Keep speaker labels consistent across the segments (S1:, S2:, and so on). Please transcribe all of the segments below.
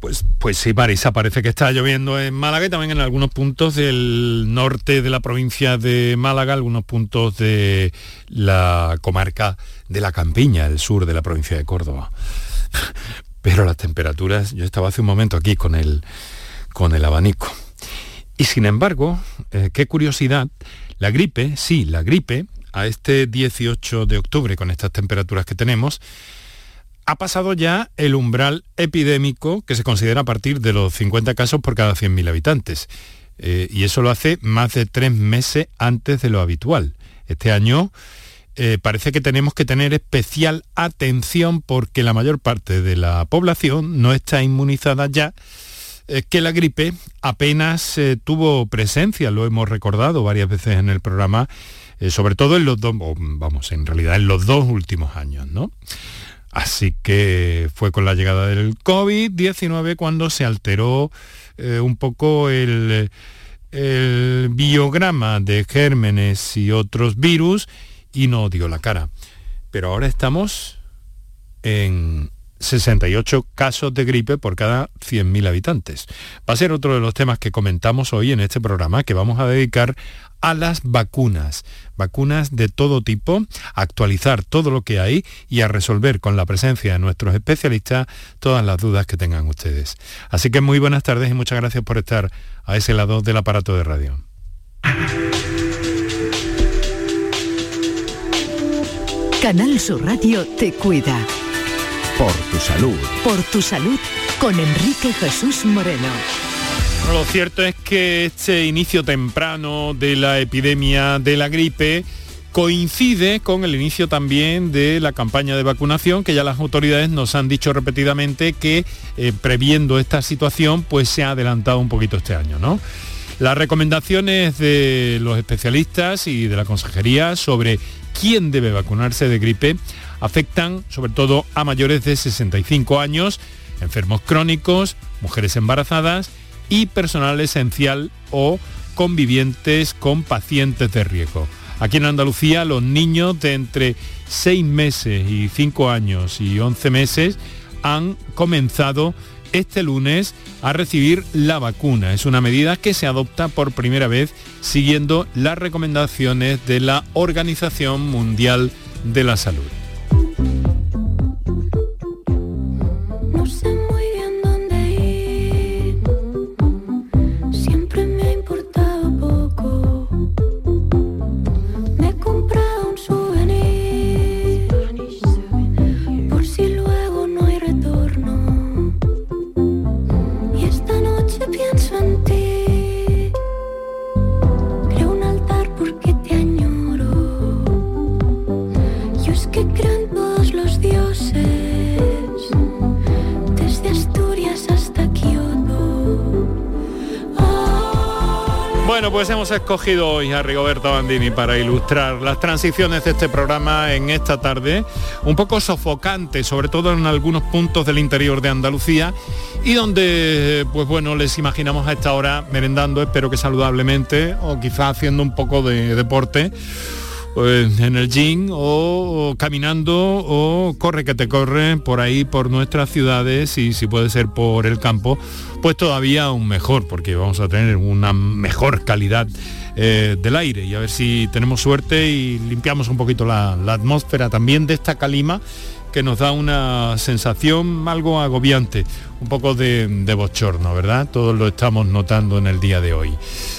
S1: Pues, pues sí, Marisa, parece que está lloviendo en Málaga y también en algunos puntos del norte de la provincia de Málaga, algunos puntos de la comarca de la Campiña, el sur de la provincia de Córdoba. Pero las temperaturas, yo estaba hace un momento aquí con el, con el abanico. Y sin embargo, eh, qué curiosidad, la gripe, sí, la gripe, a este 18 de octubre, con estas temperaturas que tenemos, ha pasado ya el umbral epidémico que se considera a partir de los 50 casos por cada 100.000 habitantes. Eh, y eso lo hace más de tres meses antes de lo habitual. Este año eh, parece que tenemos que tener especial atención porque la mayor parte de la población no está inmunizada ya, Es que la gripe apenas eh, tuvo presencia, lo hemos recordado varias veces en el programa, sobre todo en los dos, vamos, en realidad en los dos últimos años, ¿no? Así que fue con la llegada del COVID-19 cuando se alteró eh, un poco el, el biograma de gérmenes y otros virus y no dio la cara. Pero ahora estamos en 68 casos de gripe por cada 100.000 habitantes. Va a ser otro de los temas que comentamos hoy en este programa que vamos a dedicar a las vacunas. Vacunas de todo tipo, actualizar todo lo que hay y a resolver con la presencia de nuestros especialistas todas las dudas que tengan ustedes. Así que muy buenas tardes y muchas gracias por estar a ese lado del aparato de radio.
S2: Canal Sur Radio te cuida.
S3: Por tu salud.
S2: Por tu salud con Enrique Jesús Moreno.
S1: Lo cierto es que este inicio temprano de la epidemia de la gripe coincide con el inicio también de la campaña de vacunación que ya las autoridades nos han dicho repetidamente que eh, previendo esta situación pues se ha adelantado un poquito este año, ¿no? Las recomendaciones de los especialistas y de la consejería sobre quién debe vacunarse de gripe afectan sobre todo a mayores de 65 años, enfermos crónicos, mujeres embarazadas y personal esencial o convivientes con pacientes de riesgo. Aquí en Andalucía los niños de entre 6 meses y 5 años y 11 meses han comenzado este lunes a recibir la vacuna. Es una medida que se adopta por primera vez siguiendo las recomendaciones de la Organización Mundial de la Salud. Pues hemos escogido hoy a Rigoberto Bandini para ilustrar las transiciones de este programa en esta tarde, un poco sofocante, sobre todo en algunos puntos del interior de Andalucía y donde, pues bueno, les imaginamos a esta hora merendando, espero que saludablemente, o quizá haciendo un poco de deporte en el gym o, caminando o corre que te corre por ahí por nuestras ciudades y si puede ser por el campo pues todavía aún mejor porque vamos a tener una mejor calidad eh, del aire y a ver si tenemos suerte y limpiamos un poquito la, atmósfera también de esta calima que nos da una sensación algo agobiante, un poco de, bochorno, ¿verdad? Todos lo estamos notando en el día de hoy.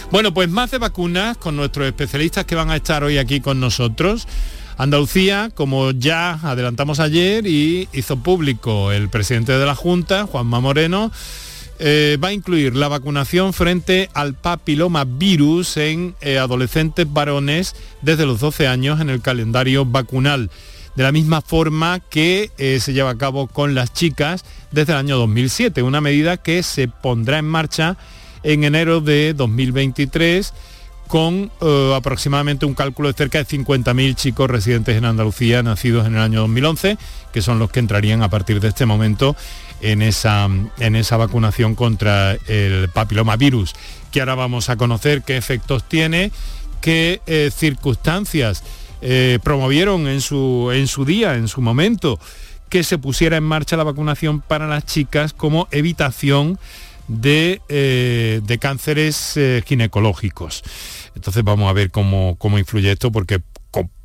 S1: Bueno, pues más de vacunas con nuestros especialistas que van a estar hoy aquí con nosotros. Andalucía, como ya adelantamos ayer y hizo público el presidente de la Junta, Juanma Moreno, eh, va a incluir la vacunación frente al papiloma virus en eh, adolescentes varones desde los 12 años en el calendario vacunal de la misma forma que eh, se lleva a cabo con las chicas desde el año 2007, una medida que se pondrá en marcha en enero de 2023 con eh, aproximadamente un cálculo de cerca de 50.000 chicos residentes en Andalucía nacidos en el año 2011, que son los que entrarían a partir de este momento en esa, en esa vacunación contra el papilomavirus, que ahora vamos a conocer qué efectos tiene, qué eh, circunstancias eh, promovieron en su, en su día, en su momento, que se pusiera en marcha la vacunación para las chicas como evitación de, eh, cánceres eh, ginecológicos. Entonces vamos a ver cómo, cómo influye esto, porque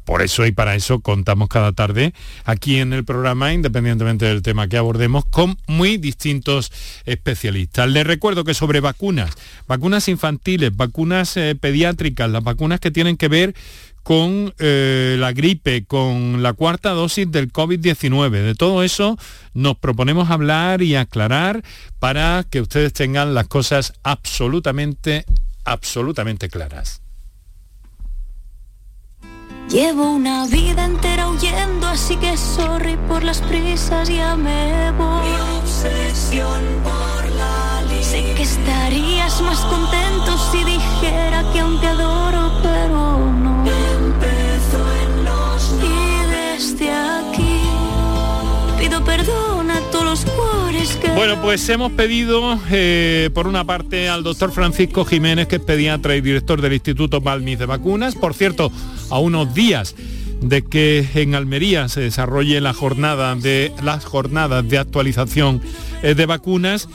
S1: por eso y para eso contamos cada tarde aquí en el programa, independientemente del tema que abordemos, con muy distintos especialistas. Les recuerdo que sobre vacunas, vacunas infantiles, vacunas eh, pediátricas, las vacunas que tienen que ver con eh, la gripe, con la cuarta dosis del COVID-19. De todo eso nos proponemos hablar y aclarar para que ustedes tengan las cosas absolutamente, absolutamente claras.
S4: Llevo una vida entera huyendo, así que sorry por las prisas, ya me voy. Mi obsesión por la Sé que estarías más contento si dijera que aún te adoro,
S1: Bueno, pues hemos pedido eh, por una parte al doctor Francisco Jiménez, que es pediatra y director del Instituto Balmis de Vacunas. Por cierto, a unos días de que en Almería se desarrolle la jornada de las jornadas de actualización eh, de vacunas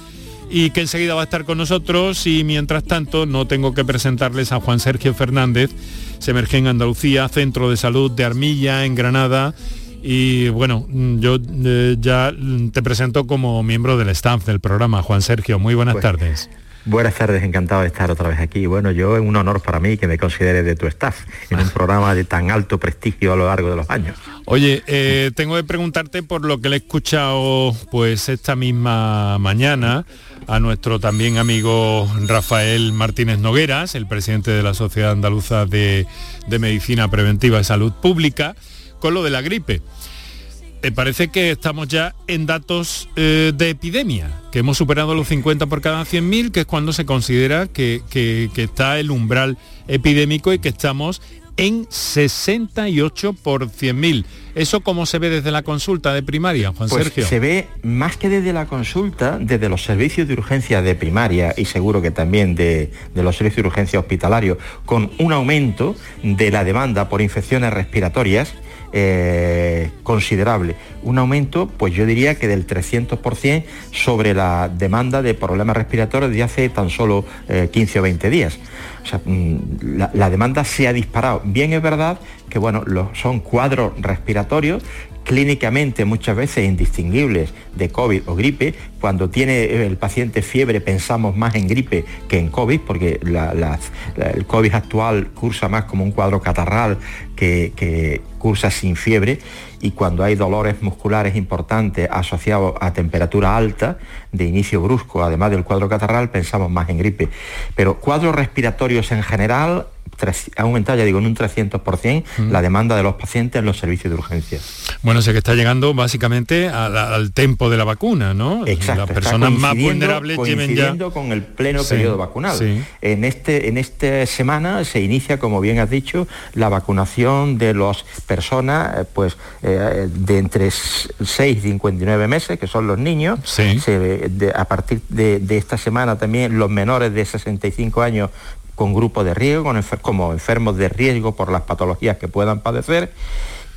S1: y que enseguida va a estar con nosotros y mientras tanto no tengo que presentarles a Juan Sergio Fernández, se emerge en Andalucía, Centro de Salud de Armilla, en Granada. Y bueno, yo eh, ya te presento como miembro del staff del programa. Juan Sergio, muy buenas pues, tardes.
S5: Buenas tardes, encantado de estar otra vez aquí. Bueno, yo es un honor para mí que me consideres de tu staff en un programa de tan alto prestigio a lo largo de los años.
S1: Oye, eh, tengo que preguntarte por lo que le he escuchado pues esta misma mañana a nuestro también amigo Rafael Martínez Nogueras, el presidente de la Sociedad Andaluza de, de Medicina Preventiva y Salud Pública, con lo de la gripe. Me parece que estamos ya en datos eh, de epidemia, que hemos superado los 50 por cada 100.000, que es cuando se considera que, está el umbral epidémico y que estamos en 68 por 100.000. ¿Eso cómo se ve desde la consulta de primaria, Juan
S5: pues
S1: Sergio?
S5: Se ve más que desde la consulta, desde los servicios de urgencia de primaria y seguro que también de, de los servicios de urgencia hospitalarios, con un aumento de la demanda por infecciones respiratorias eh, considerable. Un aumento, pues yo diría que del 300% sobre la demanda de problemas respiratorios de hace tan solo 15 eh, o 20 días. Mm, la, demanda se ha disparado. Bien es verdad que bueno, son cuadros respiratorios clínicamente muchas veces indistinguibles de COVID o gripe. Cuando tiene el paciente fiebre pensamos más en gripe que en COVID, porque el COVID actual cursa más como un cuadro catarral que, cursa sin fiebre y cuando hay dolores musculares importantes asociados a temperatura alta, de inicio brusco, además del cuadro catarral, pensamos más en gripe. Pero cuadros respiratorios en general ha aumentado, ya digo, en un 300% la demanda de los pacientes en los servicios de urgencia.
S1: Bueno, sé que está llegando básicamente al, tempo de la vacuna, ¿no?
S5: Exacto.
S1: Las personas más vulnerables lleven ya...
S5: con el pleno periodo vacunal. En, este, en esta semana se inicia, como bien has dicho, la vacunación de las personas eh, pues, eh, de entre 6 y 59 meses, que son los niños. a partir de, de esta semana también los menores de 65 años con grupos de riesgo, como enfermos de riesgo por las patologías que puedan padecer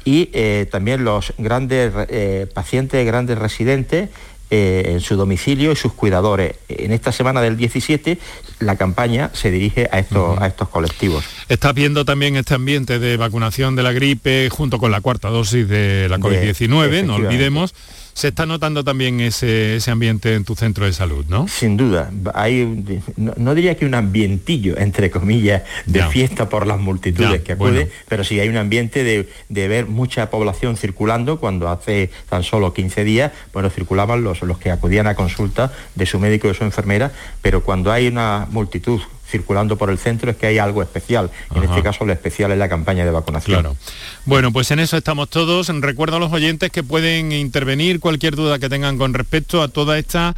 S5: y eh, también los grandes eh, pacientes, grandes residentes eh, en su domicilio y sus cuidadores. En esta semana del 17 la campaña se dirige a estos, a estos colectivos.
S1: Estás viendo también este ambiente de vacunación de la gripe junto con la cuarta dosis de la COVID-19, no olvidemos se está notando también ese, ambiente en tu centro de salud, ¿no?
S5: Sin duda. Hay, no, diría que un ambientillo, entre comillas, de fiesta por las multitudes que acuden, pero sí hay un ambiente de, ver mucha población circulando cuando hace tan solo 15 días, bueno, circulaban los, los que acudían a consulta de su médico y de su enfermera, pero cuando hay una multitud circulando por el centro es que hay algo especial. En este caso lo especial es la campaña de vacunación.
S1: Claro. Bueno, pues en eso estamos todos. Recuerdo a los oyentes que pueden intervenir cualquier duda que tengan con respecto a toda esta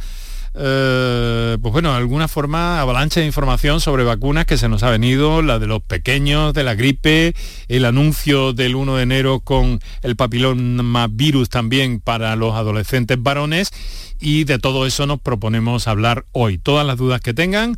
S1: eh, pues bueno, alguna forma avalancha de información sobre vacunas que se nos ha venido, la de los pequeños, de la gripe, el anuncio del 1 de enero con el papiloma virus también para los adolescentes varones y de todo eso nos proponemos hablar hoy. Todas las dudas que tengan,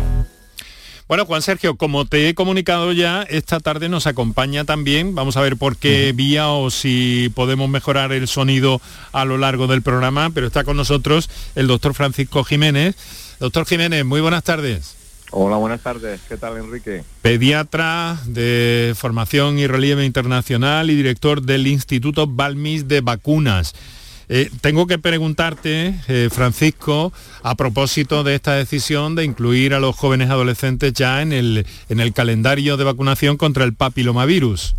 S1: Bueno, Juan Sergio, como te he comunicado ya, esta tarde nos acompaña también, vamos a ver por qué vía o si podemos mejorar el sonido a lo largo del programa, pero está con nosotros el doctor Francisco Jiménez. Doctor Jiménez, muy buenas tardes.
S6: Hola, buenas tardes. ¿Qué tal, Enrique?
S1: Pediatra de formación y relieve internacional y director del Instituto Balmis de Vacunas. Eh, tengo que preguntarte, eh, Francisco, a propósito de esta decisión de incluir a los jóvenes adolescentes ya en el, en el calendario de vacunación contra el papilomavirus.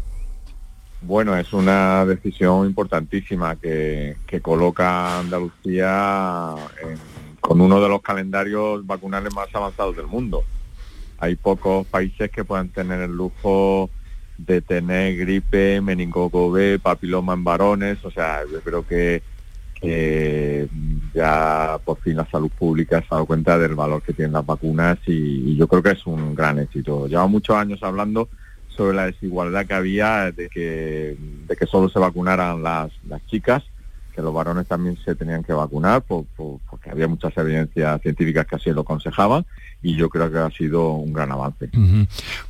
S6: Bueno, es una decisión importantísima que, coloca a Andalucía con uno de los calendarios vacunales más avanzados del mundo. Hay pocos países que puedan tener el lujo de tener gripe, meningococo B, papiloma en varones, o sea, yo creo que eh, ya por fin la salud pública se ha dado cuenta del valor que tienen las vacunas y, yo creo que es un gran éxito. Lleva muchos años hablando sobre la desigualdad que había de que, solo se vacunaran las chicas que los varones también se tenían que vacunar porque había muchas evidencias científicas que así lo aconsejaban y yo creo que ha sido un gran avance.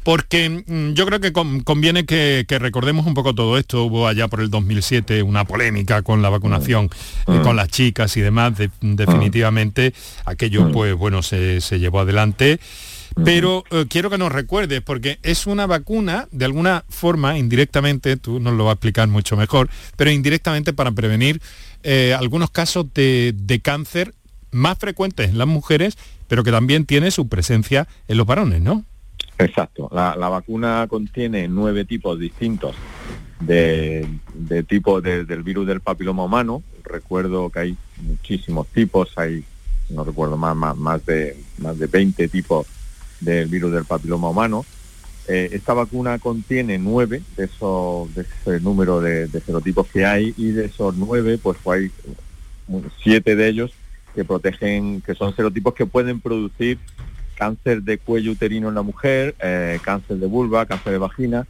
S1: Porque mm, yo creo que conviene que, recordemos un poco todo esto. Hubo allá por el 2007 una polémica con la vacunación eh, con las chicas y demás. definitivamente aquello pues bueno se, llevó adelante. Pero eh, quiero que nos recuerdes, porque es una vacuna, de alguna forma, indirectamente, tú nos lo vas a explicar mucho mejor, pero indirectamente para prevenir eh, algunos casos de, cáncer más frecuentes en las mujeres, pero que también tiene su presencia en los varones, ¿no?
S6: Exacto. La, vacuna contiene nueve tipos distintos de, tipo del virus del papiloma humano. Recuerdo que hay muchísimos tipos, hay, no recuerdo más, más, más de más de 20 tipos del virus del papiloma humano. Eh, esta vacuna contiene nueve de esos de ese número de, serotipos que hay y de esos nueve pues hay siete de ellos que protegen, que son serotipos que pueden producir cáncer de cuello uterino en la mujer, eh, cáncer de vulva, cáncer de vagina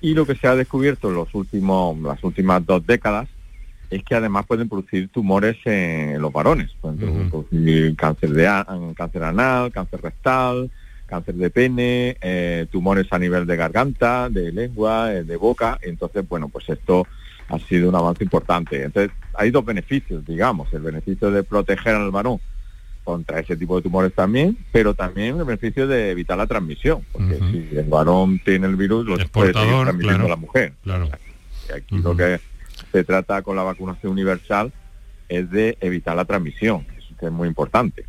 S6: y lo que se ha descubierto en los últimos, las últimas dos décadas es que además pueden producir tumores en los varones, pueden producir cáncer de cáncer anal, cáncer rectal, cáncer de pene, eh, tumores a nivel de garganta, de lengua, eh, de boca. Entonces, bueno, pues esto ha sido un avance importante. Entonces, hay dos beneficios, digamos, el beneficio de proteger al varón contra ese tipo de tumores también, pero también el beneficio de evitar la transmisión, porque si el varón tiene el virus, lo puede seguir transmitiendo a la mujer. Claro. aquí lo que se trata con la vacunación universal es de evitar la transmisión, eso que es muy importante.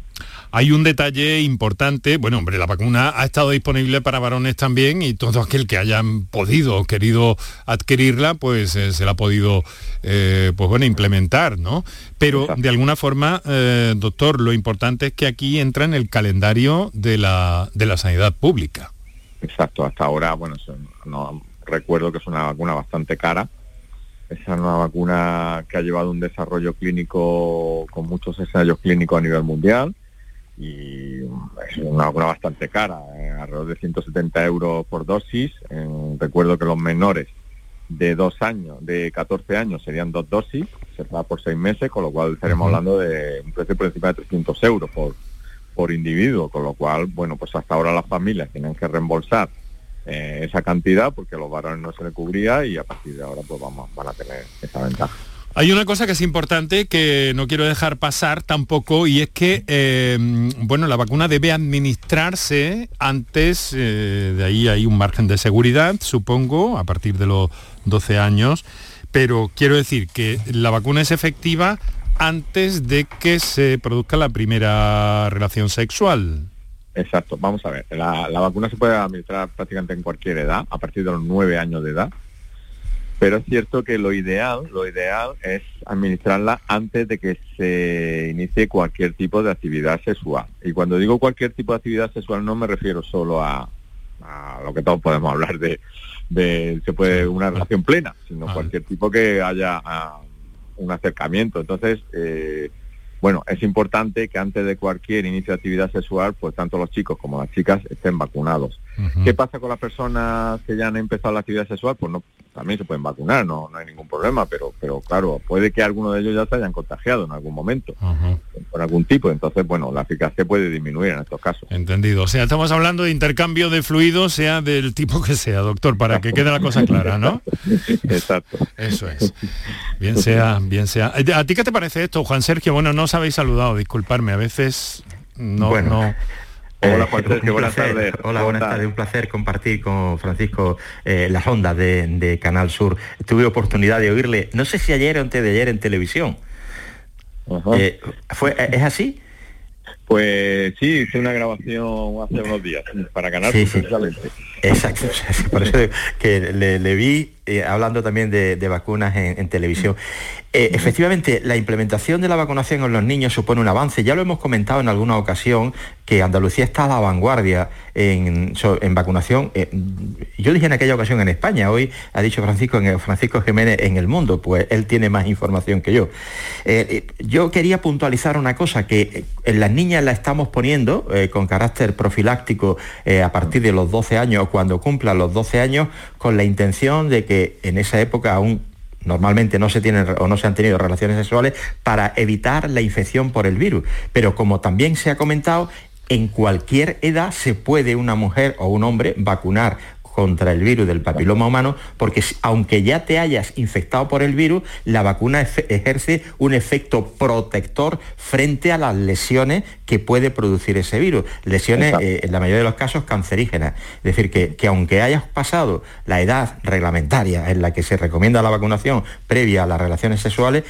S1: Hay un detalle importante, bueno, hombre, la vacuna ha estado disponible para varones también y todo aquel que hayan podido o querido adquirirla, pues eh, se la ha podido, eh, pues bueno, implementar, ¿no? Pero de alguna forma, eh, doctor, lo importante es que aquí entra en el calendario de la, de la sanidad pública.
S6: Exacto, hasta ahora, bueno, no, recuerdo que es una vacuna bastante cara, es una vacuna que ha llevado un desarrollo clínico con muchos ensayos clínicos a nivel mundial y es una vacuna bastante cara, eh, alrededor de 170 euros por dosis. recuerdo que los menores de dos años, de 14 años serían dos dosis, se da por seis meses, con lo cual estaremos hablando de un precio por encima de 300 euros por, por individuo, con lo cual, bueno, pues hasta ahora las familias tienen que reembolsar eh, esa cantidad porque a los varones no se le cubría y a partir de ahora pues vamos, van a tener esa ventaja.
S1: Hay una cosa que es importante que no quiero dejar pasar tampoco y es que eh, bueno, la vacuna debe administrarse antes, eh, de ahí hay un margen de seguridad, supongo, a partir de los 12 años, pero quiero decir que la vacuna es efectiva antes de que se produzca la primera relación sexual.
S6: Exacto, vamos a ver, la, la vacuna se puede administrar prácticamente en cualquier edad, a partir de los 9 años de edad pero es cierto que lo ideal, lo ideal es administrarla antes de que se inicie cualquier tipo de actividad sexual. Y cuando digo cualquier tipo de actividad sexual no me refiero solo a, lo que todos podemos hablar de, se puede una relación plena, sino ah. cualquier tipo que haya un acercamiento. Entonces, eh, bueno, es importante que antes de cualquier inicio de actividad sexual, pues tanto los chicos como las chicas estén vacunados. ¿Qué pasa con las personas que ya han empezado la actividad sexual? Pues no, también se pueden vacunar, no, no hay ningún problema, pero, pero claro, puede que alguno de ellos ya se hayan contagiado en algún momento, por algún tipo, entonces, bueno, la eficacia puede disminuir en estos casos.
S1: Entendido, o sea, estamos hablando de intercambio de fluidos, sea del tipo que sea, doctor, para que quede la cosa clara, ¿no?
S6: Exacto.
S1: Eso es. Bien sea, bien sea. ¿A ti qué te parece esto, Juan Sergio? Bueno, no os habéis saludado, disculparme, a veces no...
S5: Bueno.
S1: no
S6: Hola Juan Sergio, buenas tardes.
S5: Hola,
S6: ¿Cómo
S5: buenas tardes. Un placer compartir con Francisco eh, las ondas de, de Canal Sur. Tuve oportunidad de oírle, no sé si ayer o antes de ayer en televisión.
S6: Ajá.
S5: Eh, ¿fue, ¿Es así?
S6: Pues sí, hice una grabación hace unos días para Canal
S5: Sí,
S6: Sur,
S5: sí.
S6: precisamente.
S5: Exacto, por eso que le, le vi eh, hablando también de, de vacunas en, en televisión. Eh, efectivamente, la implementación de la vacunación en los niños supone un avance. Ya lo hemos comentado en alguna ocasión que Andalucía está a la vanguardia en, en vacunación. Eh, yo dije en aquella ocasión en España, hoy ha dicho Francisco, en Francisco Jiménez en el mundo, pues él tiene más información que yo. Eh, yo quería puntualizar una cosa, que en las niñas la estamos poniendo con carácter profiláctico a partir de los 12 años o cuando cumplan los 12 años, con la intención de que en esa época aún normalmente no se tienen o no se han tenido relaciones sexuales para evitar la infección por el virus. Pero como también se ha comentado, en cualquier edad se puede una mujer o un hombre vacunar contra el virus del papiloma humano, porque aunque ya te hayas infectado por el virus, la vacuna ejerce un efecto protector frente a las lesiones que puede producir ese virus. Lesiones, eh, en la mayoría de los casos, cancerígenas. Es decir, que, que aunque hayas pasado la edad reglamentaria en la que se recomienda la vacunación previa a las relaciones sexuales,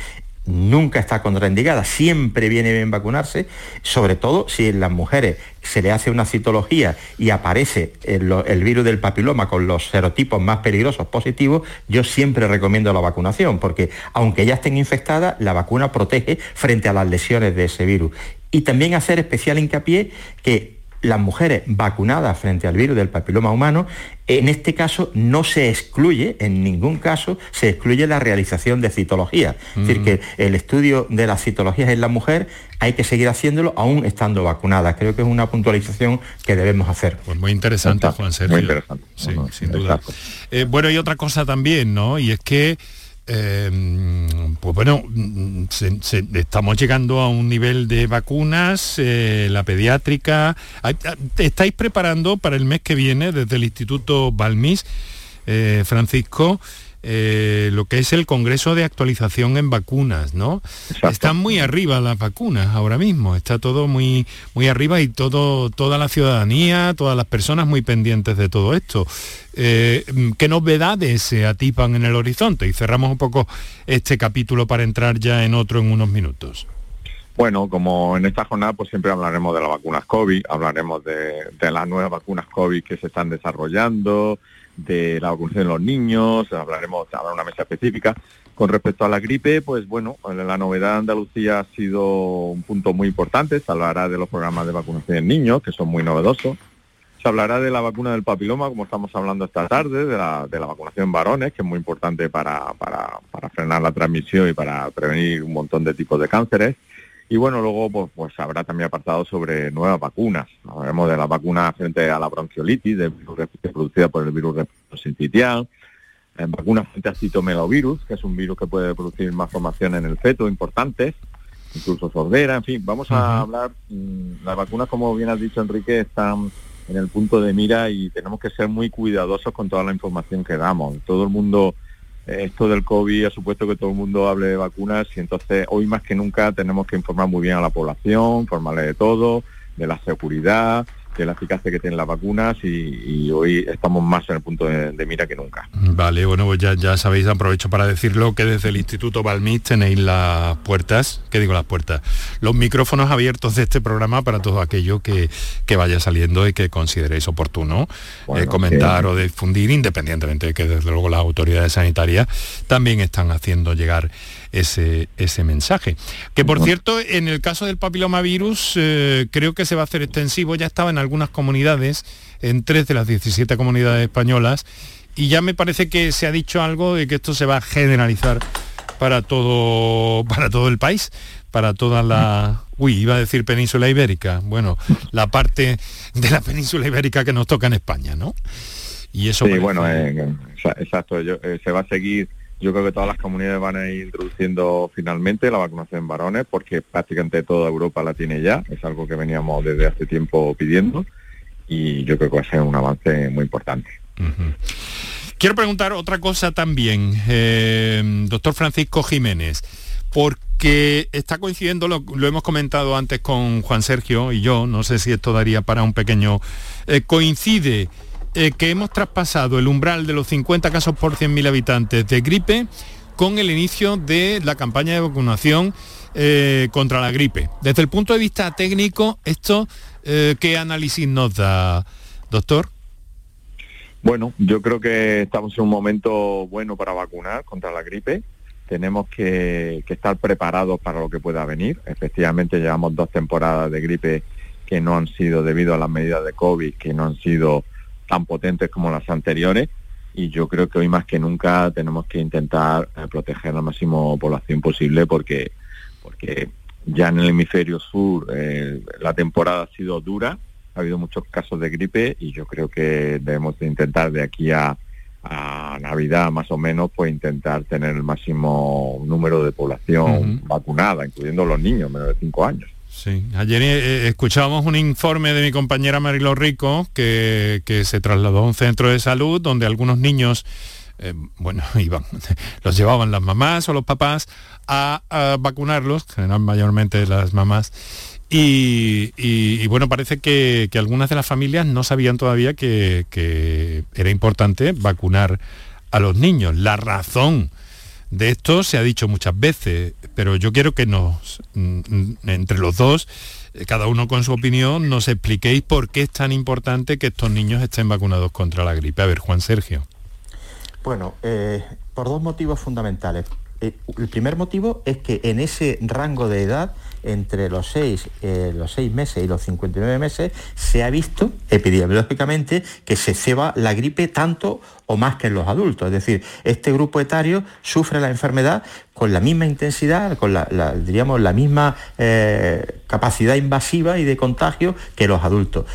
S5: nunca está contraindicada, siempre viene bien vacunarse, sobre todo si en las mujeres se le hace una citología y aparece el, virus del papiloma con los serotipos más peligrosos positivos, yo siempre recomiendo la vacunación, porque aunque ya estén infectadas, la vacuna protege frente a las lesiones de ese virus. Y también hacer especial hincapié que las mujeres vacunadas frente al virus del papiloma humano, en este caso no se excluye, en ningún caso se excluye la realización de citología. Es decir, que el estudio de las citologías en la mujer hay que seguir haciéndolo aún estando vacunadas. Creo que es una puntualización que debemos hacer.
S1: Pues muy interesante, Juan Sergio.
S6: muy interesante.
S1: Sí, sin duda. Eh, bueno, y otra cosa también, ¿no? Y es que, eh, pues bueno, estamos llegando a un nivel de vacunas, eh, la pediátrica. ¿Estáis preparando para el mes que viene desde el Instituto Balmis, eh, Francisco? Eh, lo que es el Congreso de Actualización en Vacunas, ¿no?
S6: Exacto.
S1: Están muy arriba las vacunas ahora mismo, está todo muy, muy arriba y todo, toda la ciudadanía, todas las personas muy pendientes de todo esto. Eh, ¿Qué novedades se atipan en el horizonte? Y cerramos un poco este capítulo para entrar ya en otro en unos minutos.
S6: Bueno, como en esta jornada pues siempre hablaremos de las vacunas COVID, hablaremos de, de las nuevas vacunas COVID que se están desarrollando, de la vacunación de los niños, hablaremos, habrá una mesa específica. Con respecto a la gripe, pues bueno, la novedad de Andalucía ha sido un punto muy importante, se hablará de los programas de vacunación en niños, que son muy novedosos. Se hablará de la vacuna del papiloma, como estamos hablando esta tarde, de la, de la vacunación en varones, que es muy importante para, para, para frenar la transmisión y para prevenir un montón de tipos de cánceres. Y bueno, luego pues, pues habrá también apartados sobre nuevas vacunas. Hablaremos de la vacuna frente a la bronquiolitis, de virus producida por el virus en vacunas frente a citomegalovirus, que es un virus que puede producir malformaciones en el feto importantes, incluso sordera, en fin, vamos a hablar, mm, las vacunas, como bien has dicho Enrique, están en el punto de mira y tenemos que ser muy cuidadosos con toda la información que damos. Todo el mundo, esto del COVID ha supuesto que todo el mundo hable de vacunas y entonces hoy más que nunca tenemos que informar muy bien a la población, informarle de todo, de la seguridad, de la eficacia que tienen las vacunas y, y hoy estamos más en el punto de, de mira que nunca.
S1: Vale, bueno, pues ya, ya sabéis, aprovecho para decirlo que desde el Instituto Balmis tenéis las puertas, ¿qué digo las puertas? Los micrófonos abiertos de este programa para todo aquello que, que vaya saliendo y que consideréis oportuno
S6: Bueno,
S1: eh, comentar
S6: sí.
S1: o difundir, independientemente de que desde luego las autoridades sanitarias también están haciendo llegar ese, ese mensaje. Que por cierto, en el caso del papilomavirus, eh, creo que se va a hacer extensivo, ya estaba en algunas comunidades, en tres de las 17 comunidades españolas, y ya me parece que se ha dicho algo de que esto se va a generalizar para todo, para todo el país, para toda la... Uy, iba a decir península ibérica. Bueno, la parte de la península ibérica que nos toca en España, ¿no?
S6: Y eso... Sí, bueno, eh, exacto. Eh, se va a seguir yo creo que todas las comunidades van a ir introduciendo finalmente la vacunación en varones porque prácticamente toda Europa la tiene ya, es algo que veníamos desde hace tiempo pidiendo y yo creo que va a ser un avance muy importante.
S1: Quiero preguntar otra cosa también, eh, doctor Francisco Jiménez, porque está coincidiendo, lo, hemos comentado antes con Juan Sergio y yo, no sé si esto daría para un pequeño, eh, coincide eh, que hemos traspasado el umbral de los 50 casos por 100.000 habitantes de gripe con el inicio de la campaña de vacunación contra la gripe. Desde el punto de vista técnico, esto, ¿qué análisis nos da, doctor?
S6: Bueno, yo creo que estamos en un momento bueno para vacunar contra la gripe. Tenemos que, estar preparados para lo que pueda venir. Efectivamente, llevamos dos temporadas de gripe que no han sido debido a las medidas de COVID, que no han sido tan potentes como las anteriores. Y yo creo que hoy más que nunca tenemos que intentar eh, proteger la máxima población posible porque, porque ya en el hemisferio sur eh, la temporada ha sido dura ha habido muchos casos de gripe y yo creo que debemos de intentar de aquí a, Navidad más o menos pues intentar tener el máximo número de población vacunada, incluyendo los niños menos de 5 años.
S1: Sí, ayer eh, eh, escuchábamos un informe de mi compañera Marilo Rico que, se trasladó a un centro de salud donde algunos niños, eh, bueno, iban, los llevaban las mamás o los papás a, a vacunarlos, que eran mayormente las mamás, y, bueno, parece que, algunas de las familias no sabían todavía que, era importante vacunar a los niños. La razón de esto se ha dicho muchas veces, pero yo quiero que nos, mm, entre los dos, eh, cada uno con su opinión, nos expliquéis por qué es tan importante que estos niños estén vacunados contra la gripe. A ver, Juan Sergio.
S5: Bueno, eh, por dos motivos fundamentales. Eh, el primer motivo es que en ese rango de edad entre los 6, eh, los meses y los 59 meses, se ha visto epidemiológicamente que se ceba la gripe tanto o más que en los adultos. Es decir, este grupo etario sufre la enfermedad con la misma intensidad, con la, diríamos, la misma eh, capacidad invasiva y de contagio que los adultos.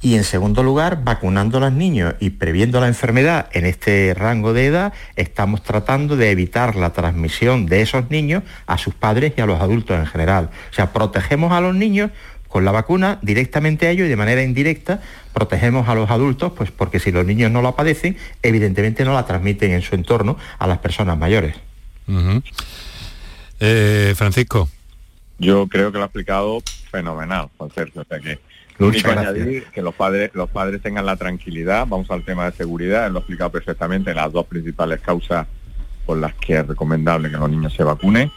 S5: Y en segundo lugar, vacunando a los niños y previendo la enfermedad en este rango de edad, estamos tratando de evitar la transmisión de esos niños a sus padres y a los adultos en general. O sea, protegemos a los niños con la vacuna directamente a ellos y de manera indirecta protegemos a los adultos, pues porque si los niños no la padecen, evidentemente no la transmiten en su entorno a las personas mayores.
S1: Eh, Francisco.
S6: Yo creo que lo ha explicado fenomenal, Juan Sergio. O sea que lo único añadir que los padres, los padres tengan la tranquilidad, vamos al tema de seguridad, él lo ha explicado perfectamente, las dos principales causas por las que es recomendable que los niños se vacunen.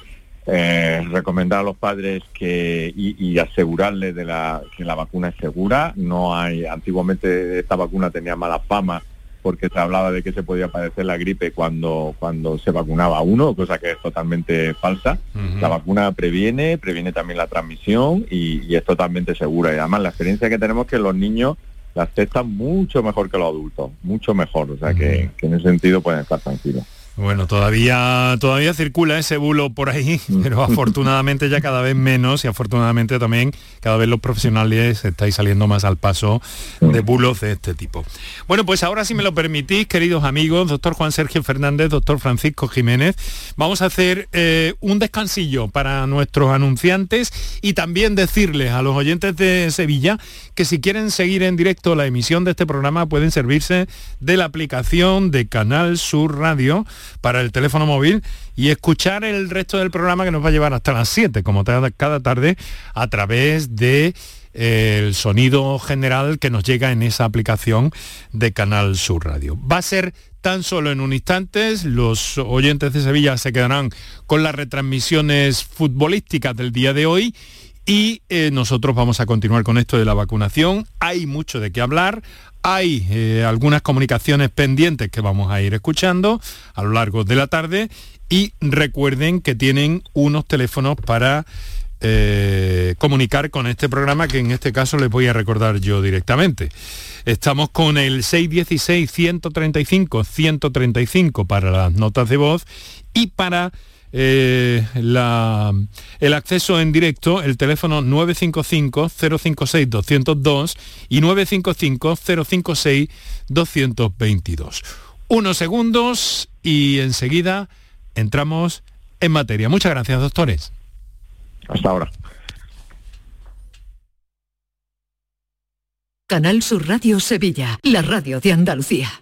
S6: Eh, recomendar a los padres que y, asegurarles de la, que la vacuna es segura. No hay, antiguamente esta vacuna tenía mala fama porque se hablaba de que se podía padecer la gripe cuando, cuando se vacunaba uno, cosa que es totalmente falsa. La vacuna previene, previene también la transmisión y, es totalmente segura. Y además la experiencia que tenemos es que los niños la aceptan mucho mejor que los adultos, mucho mejor. O sea que, que en ese sentido pueden estar tranquilos.
S1: Bueno, todavía, todavía circula ese bulo por ahí, mm. pero afortunadamente ya cada vez menos y afortunadamente también cada vez los profesionales estáis saliendo más al paso de mm. bulos de este tipo. Bueno, pues ahora si me lo permitís, queridos amigos, doctor Juan Sergio Fernández, doctor Francisco Jiménez, vamos a hacer eh, un descansillo para nuestros anunciantes y también decirles a los oyentes de Sevilla que si quieren seguir en directo la emisión de este programa pueden servirse de la aplicación de Canal Sur Radio para el teléfono móvil y escuchar el resto del programa que nos va a llevar hasta las 7, como cada tarde, a través de eh, el sonido general que nos llega en esa aplicación de Canal Sur Radio. Va a ser tan solo en un instante, los oyentes de Sevilla se quedarán con las retransmisiones futbolísticas del día de hoy y eh, nosotros vamos a continuar con esto de la vacunación. Hay mucho de qué hablar, hay eh, algunas comunicaciones pendientes que vamos a ir escuchando a lo largo de la tarde y recuerden que tienen unos teléfonos para eh, comunicar con este programa que en este caso les voy a recordar yo directamente. Estamos con el 616-135-135 para las notas de voz y para eh, el acceso en directo, el teléfono 955-056-202 y 955-056-222. Unos segundos y enseguida entramos en materia. Muchas gracias, doctores.
S6: Hasta ahora.
S2: Canal Sur Radio Sevilla, la radio de Andalucía.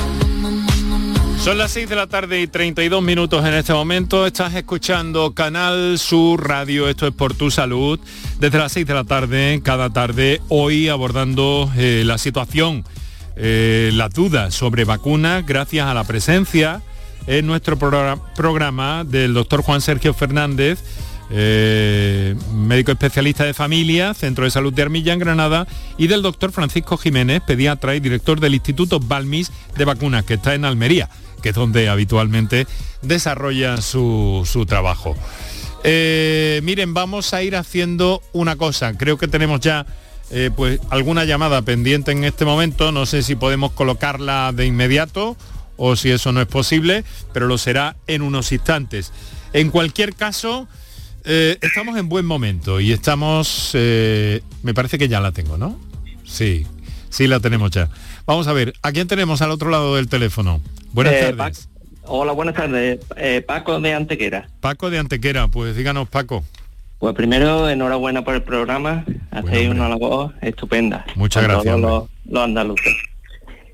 S1: Son las 6 de la tarde y 32 minutos en este momento. Estás escuchando Canal Sur Radio, esto es por tu salud, desde las 6 de la tarde, cada tarde, hoy abordando eh, la situación, eh, las dudas sobre vacunas, gracias a la presencia en nuestro programa, del doctor Juan Sergio Fernández, eh, médico especialista de familia, Centro de Salud de Armilla en Granada, y del doctor Francisco Jiménez, pediatra y director del Instituto Balmis de Vacunas, que está en Almería, que es donde habitualmente desarrolla su, su trabajo. Eh, miren, vamos a ir haciendo una cosa. Creo que tenemos ya eh, pues alguna llamada pendiente en este momento. No sé si podemos colocarla de inmediato o si eso no es posible, pero lo será en unos instantes. En cualquier caso, eh, estamos en buen momento y estamos, me parece que ya la tengo, ¿no? Sí, sí la tenemos ya. Vamos a ver, ¿a quién tenemos al otro lado del teléfono? Buenas
S7: Eh,
S1: tardes.
S7: Hola, buenas tardes. Eh, Paco de Antequera.
S1: Paco de Antequera, pues díganos Paco.
S7: Pues primero, enhorabuena por el programa. Hacéis una labor estupenda.
S1: Muchas gracias,
S7: todos Los, los andaluces.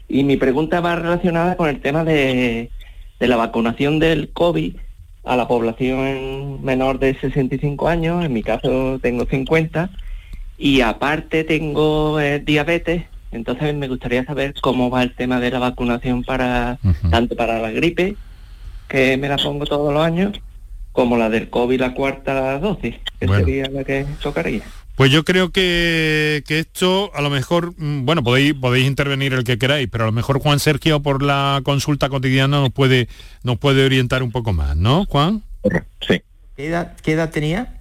S7: Y mi pregunta va relacionada con el tema de, de la vacunación del COVID a la población menor de 65 años. En mi caso tengo 50. Y aparte tengo eh, diabetes. Entonces me gustaría saber cómo va el tema de la vacunación para tanto para la gripe, que me la pongo todos los años, como la del COVID, la cuarta dosis, que
S1: Bueno.
S7: sería la que tocaría.
S1: Pues yo creo que, que esto a lo mejor, mm, bueno, podéis, podéis intervenir el que queráis, pero a lo mejor Juan Sergio por la consulta cotidiana nos puede, nos puede orientar un poco más, ¿no, Juan?
S6: Sí.
S5: ¿Qué edad, qué edad tenía?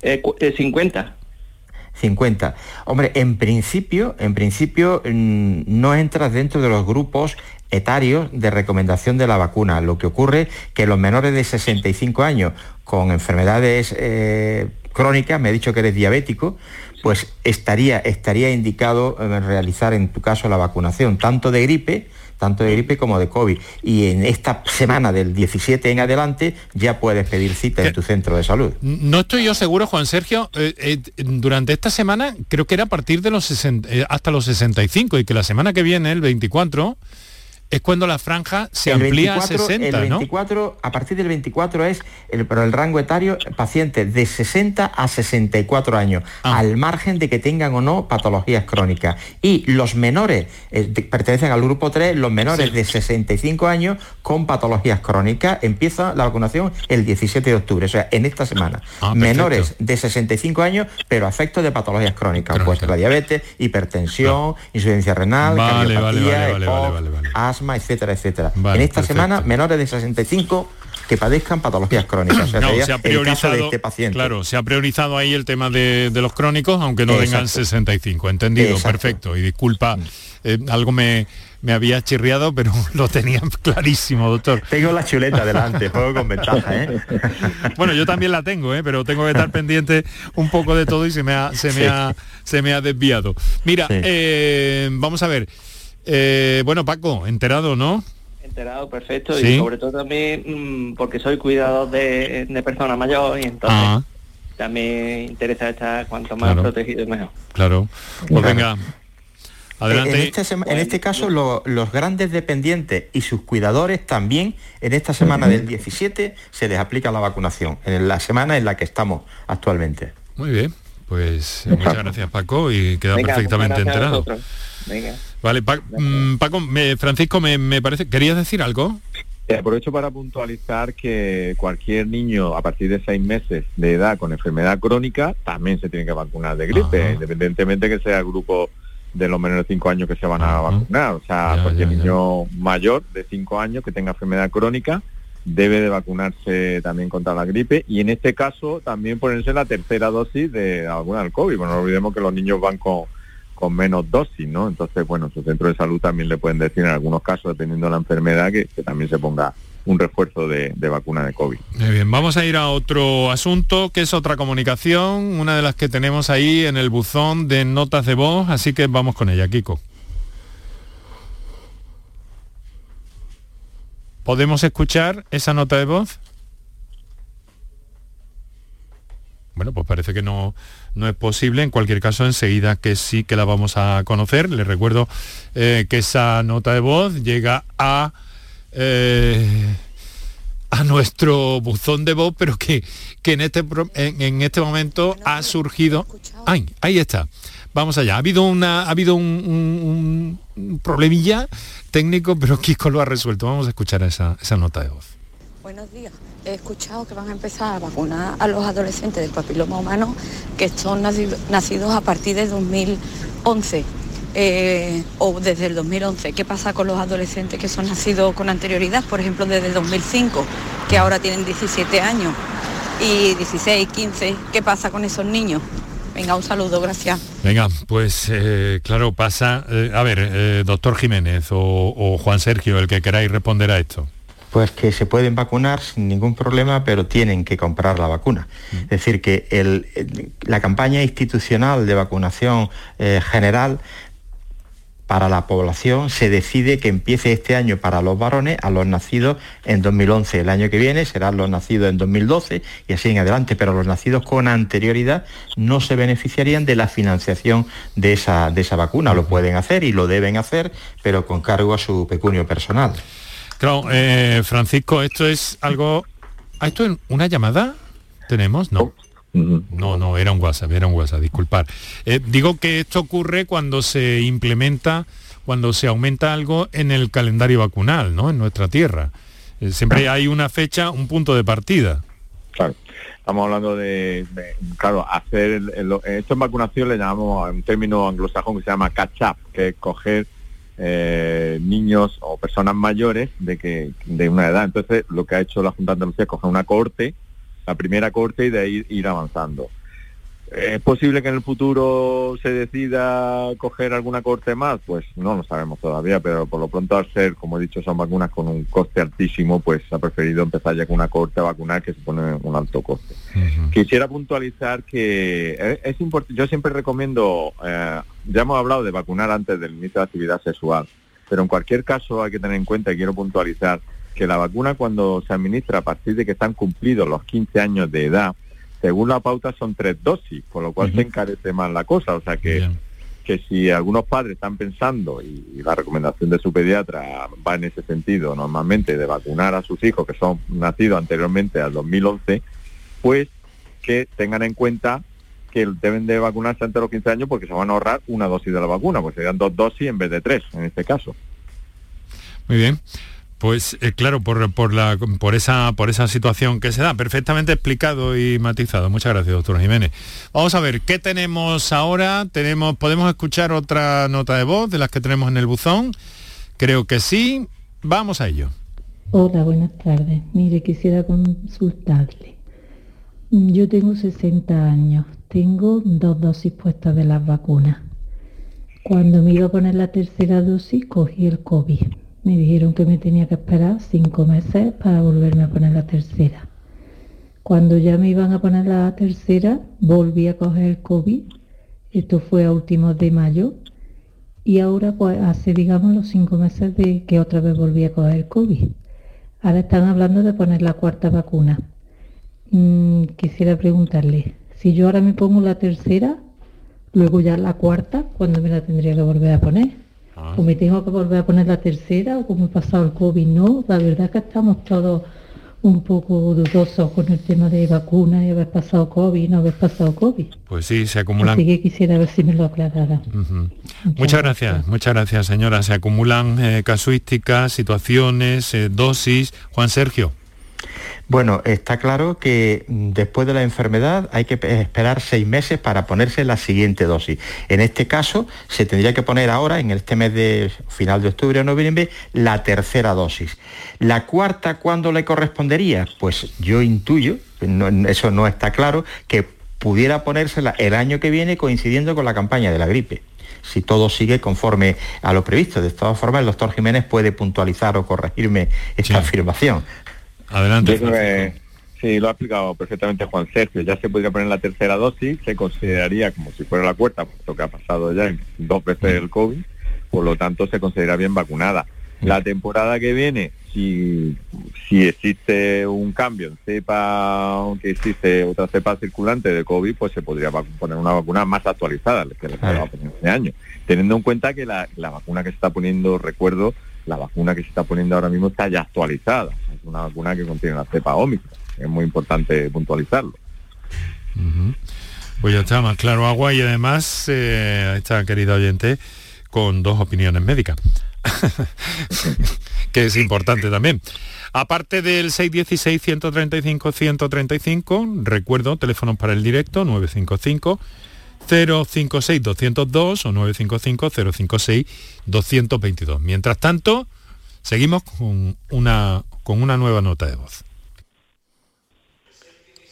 S7: Eh, eh, 50.
S5: 50. Hombre, en principio, en principio mm, no entras dentro de los grupos etarios de recomendación de la vacuna. Lo que ocurre que los menores de 65 años con enfermedades eh, crónicas, me he dicho que eres diabético, pues estaría, estaría indicado eh, realizar en tu caso la vacunación, tanto de gripe, tanto de gripe como de COVID. Y en esta semana del 17 en adelante ya puedes pedir cita en tu centro de salud.
S1: No estoy yo seguro, Juan Sergio, eh, eh, durante esta semana creo que era a partir de los 60, eh, hasta los 65 y que la semana que viene, el 24, es cuando la franja se amplía a 60,
S5: el 24, A partir del 24 es el, pero el rango etario pacientes de 60 a 64 años, ah. al margen de que tengan o no patologías crónicas. Y los menores, eh, pertenecen al grupo 3, los menores de 65 años con patologías crónicas, empieza la vacunación el 17 de octubre, o sea, en esta semana. Ah, menores de 65 años, pero afectos de patologías crónicas, pues la diabetes, hipertensión, insuficiencia renal, cardiopatía, asma, etcétera, etcétera. en esta semana, menores de 65 que padezcan patologías crónicas.
S1: se ha priorizado, este paciente. Claro, se ha priorizado ahí el tema de, los crónicos, aunque no tengan 65. Entendido, perfecto. Y disculpa, eh, algo me, me había chirriado, pero lo tenía clarísimo, doctor.
S5: Tengo la chuleta delante, juego con ventaja, ¿eh?
S1: bueno, yo también la tengo, ¿eh? pero tengo que estar pendiente un poco de todo y se me ha, se me ha, se me ha desviado. Mira, eh, vamos a ver. Eh, bueno, Paco, enterado, ¿no?
S7: Enterado, perfecto. Y sobre todo también mm, porque soy cuidador de, personas mayores y entonces ah. también interesa estar cuanto más protegido mejor.
S1: Claro. Pues venga,
S5: en este, en este caso, los grandes dependientes y sus cuidadores también, en esta semana del 17, se les aplica la vacunación, en la semana en la que estamos actualmente.
S1: Muy bien, pues muchas gracias Paco y queda perfectamente enterado. Vale, mm, Paco, Francisco, me, parece, ¿querías decir algo?
S6: Eh, aprovecho para puntualizar que cualquier niño a partir de seis meses de edad con enfermedad crónica también se tiene que vacunar de gripe, independientemente que sea el grupo de los menores de 5 años que se van a vacunar. O sea, cualquier niño mayor de 5 años que tenga enfermedad crónica debe de vacunarse también contra la gripe y en este caso también ponerse la tercera dosis de alguna del COVID. Bueno, no olvidemos que los niños van con, con menos dosis, ¿no? Entonces, bueno, su centro de salud también le pueden decir en algunos casos, dependiendo de la enfermedad, que, también se ponga un refuerzo de, vacuna de COVID.
S1: Muy bien, vamos a ir a otro asunto, que es otra comunicación, una de las que tenemos ahí en el buzón de notas de voz, así que vamos con ella, Kiko. ¿Podemos escuchar esa nota de voz? Bueno, pues parece que no, no es posible. En cualquier caso, enseguida que sí que la vamos a conocer. Les recuerdo eh, que esa nota de voz llega a eh, a nuestro buzón de voz, pero que, que en, este, en, este momento ha surgido... ¡Ay! Ahí está. Vamos allá. Ha habido, una, ha habido un, problemilla técnico, pero Kiko lo ha resuelto. Vamos a escuchar esa, esa nota de voz.
S8: Buenos días. He escuchado que van a empezar a vacunar a los adolescentes del papiloma humano que son nacidos a partir de 2011. Eh, o desde el 2011. ¿Qué pasa con los adolescentes que son nacidos con anterioridad? Por ejemplo, desde el 2005, que ahora tienen 17 años y 16, 15. ¿Qué pasa con esos niños? Venga, un saludo, gracias.
S1: Venga, pues eh, claro, pasa. Eh, a ver, doctor Jiménez o, Juan Sergio, el que queráis responder a esto
S5: pues que se pueden vacunar sin ningún problema, pero tienen que comprar la vacuna. Mm. Es decir, que la campaña institucional de vacunación general para la población se decide que empiece este año para los varones a los nacidos en 2011. El año que viene serán los nacidos en 2012 y así en adelante, pero los nacidos con anterioridad no se beneficiarían de la financiación de esa, de esa vacuna. Lo pueden hacer y lo deben hacer, pero con cargo a su pecunio personal.
S1: Claro, eh, Francisco, esto es algo... ¿Esto es una llamada? ¿Tenemos? No. No, no, era un WhatsApp, era un WhatsApp, disculpar. Eh, digo que esto ocurre cuando se implementa, cuando se aumenta algo en el calendario vacunal, ¿no? En nuestra tierra. Eh, siempre hay una fecha, un punto de partida.
S6: Claro. Estamos hablando de, claro, hacer, esto en vacunación le llamamos a un término anglosajón que se llama catch up, que es coger eh, niños o personas mayores de que de una edad. Entonces, lo que ha hecho la Junta de Andalucía es coger una corte la primera corte y de ahí ir avanzando. ¿Es posible que en el futuro se decida coger alguna corte más? Pues no lo sabemos todavía, pero por lo pronto al ser, como he dicho, son vacunas con un coste altísimo, pues ha preferido empezar ya con una corte a vacunar que supone un alto coste. Quisiera puntualizar que es, importante, yo siempre recomiendo, eh, ya hemos hablado de vacunar antes del inicio de la actividad sexual, pero en cualquier caso hay que tener en cuenta y quiero puntualizar que la vacuna cuando se administra a partir de que están cumplidos los 15 años de edad, según la pauta son tres dosis, con lo cual se encarece más la cosa. O sea que, que si algunos padres están pensando, y, la recomendación de su pediatra va en ese sentido normalmente, de vacunar a sus hijos que son nacidos anteriormente al 2011, pues que tengan en cuenta que deben de vacunarse antes de los 15 años porque se van a ahorrar una dosis de la vacuna, pues serían dos dosis en vez de tres en este caso.
S1: Muy bien. Pues eh, claro, por, por, la, por, esa, por esa situación que se da, perfectamente explicado y matizado. Muchas gracias, doctor Jiménez. Vamos a ver, ¿qué tenemos ahora? Tenemos, ¿Podemos escuchar otra nota de voz de las que tenemos en el buzón? Creo que sí. Vamos a ello.
S9: Hola, buenas tardes. Mire, quisiera consultarle. Yo tengo 60 años, tengo dos dosis puestas de las vacunas. Cuando me iba a poner la tercera dosis, cogí el COVID me dijeron que me tenía que esperar cinco meses para volverme a poner la tercera. Cuando ya me iban a poner la tercera, volví a coger el COVID. Esto fue a últimos de mayo. Y ahora pues hace, digamos, los cinco meses de que otra vez volví a coger el COVID. Ahora están hablando de poner la cuarta vacuna. Mm, quisiera preguntarle, si yo ahora me pongo la tercera, luego ya la cuarta, ¿cuándo me la tendría que volver a poner? Ah. o me tengo que volver a poner la tercera o como he pasado el COVID. No, la verdad que estamos todos un poco dudosos con el tema de vacunas y haber pasado COVID y no haber pasado COVID.
S1: Pues sí, se acumulan.
S9: Así que quisiera ver si me lo aclarara.
S1: muchas, gracias. muchas gracias señora. Se acumulan eh, casuísticas, situaciones, eh, dosis. Juan Sergio.
S5: Bueno, está claro que mm, después de la enfermedad hay que esperar seis meses para ponerse la siguiente dosis. En este caso, se tendría que poner ahora, en este mes de final de octubre o noviembre, la tercera dosis. ¿La cuarta cuándo le correspondería? Pues yo intuyo, eso no está claro, que pudiera ponérsela el año que viene coincidiendo con la campaña de la gripe si todo sigue conforme a lo previsto. De todas formas, el doctor Jiménez puede puntualizar o corregirme esta afirmación.
S1: Adelante.
S6: sí, lo ha explicado perfectamente Juan Sergio. Ya se podría poner la tercera dosis, se consideraría como si fuera la cuarta, puesto que ha pasado ya dos veces el COVID, por lo tanto se considera bien vacunada. La temporada que viene, si, si existe un cambio en cepa, aunque existe otra cepa circulante de COVID, pues se podría poner una vacuna más actualizada, que le va a poner este año. Teniendo en cuenta que la, la vacuna que se está poniendo, recuerdo, la vacuna que se está poniendo ahora mismo está ya actualizada una vacuna que contiene la cepa ómica. Es muy importante puntualizarlo.
S1: Pues ya está, más claro agua y además eh, esta querida oyente con dos opiniones médicas, que es importante también. Aparte del 616-135-135, recuerdo, teléfonos para el directo, 955. 056-202 o 955-056-222. Mientras tanto, seguimos con una con una nueva nota de voz.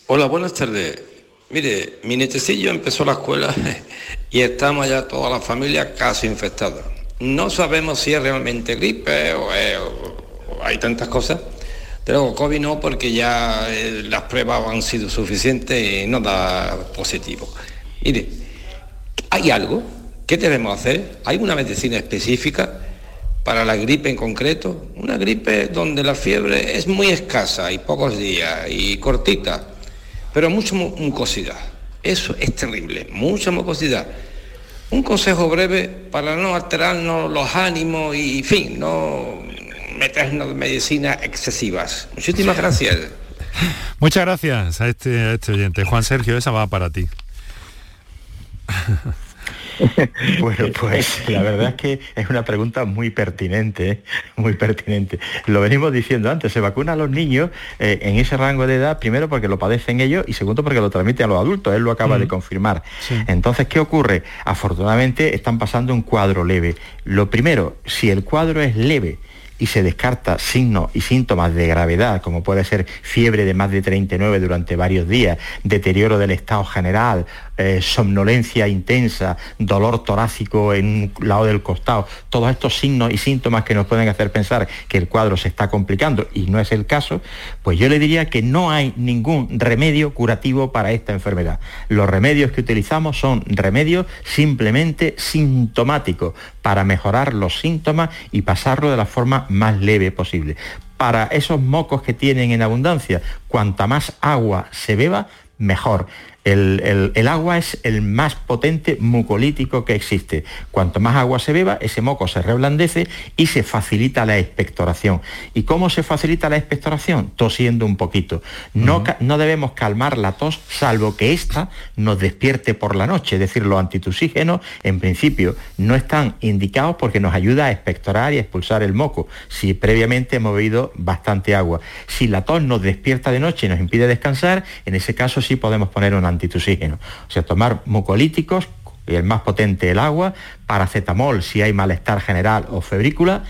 S10: Hola, buenas tardes. Mire, mi nietecillo empezó la escuela y estamos ya toda la familia casi infectada. No sabemos si es realmente gripe o, hay tantas cosas, pero COVID no porque ya eh, las pruebas han sido suficientes y no da positivo. Mire, ¿hay algo? ¿Qué debemos hacer? ¿Hay una medicina específica? para la gripe en concreto, una gripe donde la fiebre es muy escasa y pocos días y cortita, pero mucha mucosidad. Eso es terrible, mucha mucosidad. Un consejo breve para no alterarnos los ánimos y, fin, no meternos medicinas excesivas. Muchísimas gracias.
S1: Muchas gracias a este, a este oyente. Juan Sergio, esa va para ti.
S5: Bueno, pues la verdad es que es una pregunta muy pertinente, ¿eh? muy pertinente. Lo venimos diciendo antes, se vacuna a los niños eh, en ese rango de edad, primero porque lo padecen ellos y segundo porque lo transmiten a los adultos, él lo acaba de confirmar. Entonces, ¿qué ocurre? Afortunadamente están pasando un cuadro leve. Lo primero, si el cuadro es leve, y se descarta signos y síntomas de gravedad, como puede ser fiebre de más de 39 durante varios días, deterioro del estado general, eh, somnolencia intensa, dolor torácico en un lado del costado, todos estos signos y síntomas que nos pueden hacer pensar que el cuadro se está complicando y no es el caso, pues yo le diría que no hay ningún remedio curativo para esta enfermedad. Los remedios que utilizamos son remedios simplemente sintomáticos para mejorar los síntomas y pasarlo de la forma más leve posible. Para esos mocos que tienen en abundancia, cuanta más agua se beba, mejor El, el, agua es el más potente mucolítico que existe. Cuanto más agua se beba, ese moco se reblandece y se facilita la expectoración. ¿Y cómo se facilita la expectoración? Tosiendo un poquito. No, no debemos calmar la tos, salvo que ésta nos despierte por la noche. Es decir, los antitusígenos, en principio, no están indicados porque nos ayuda a expectorar y a expulsar el moco, si previamente hemos bebido bastante agua. Si la tos nos despierta de noche y nos impide descansar, en ese caso sí podemos poner una antitusígeno. O sea, tomar mucolíticos, y el más potente el agua, paracetamol si hay malestar general o febrícula